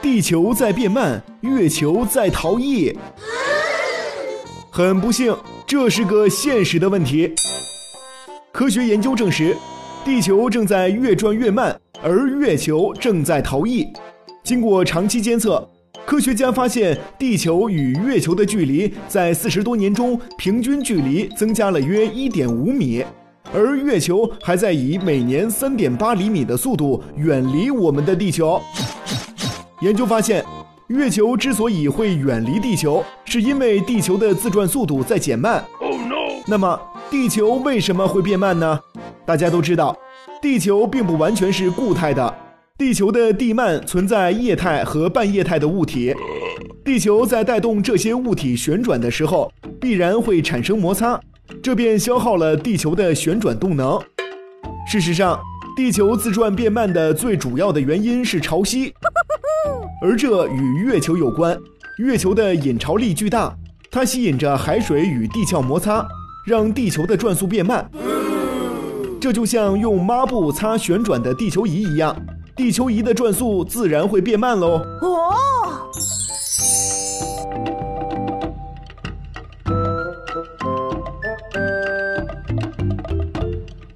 地球在变慢，月球在逃逸。很不幸，这是个现实的问题。科学研究证实，地球正在越转越慢，而月球正在逃逸。经过长期监测，科学家发现地球与月球的距离在四十多年中平均距离增加了约一点五米，而月球还在以每年三点八厘米的速度远离我们的地球。研究发现，月球之所以会远离地球，是因为地球的自转速度在减慢。那么，地球为什么会变慢呢？大家都知道，地球并不完全是固态的，地球的地幔存在液态和半液态的物体。地球在带动这些物体旋转的时候，必然会产生摩擦，这便消耗了地球的旋转动能。事实上，地球自转变慢的最主要的原因是潮汐，而这与月球有关。月球的引潮力巨大，它吸引着海水与地壳摩擦。让地球的转速变慢，这就像用抹布擦旋转的地球仪一样，地球仪的转速自然会变慢喽。哦。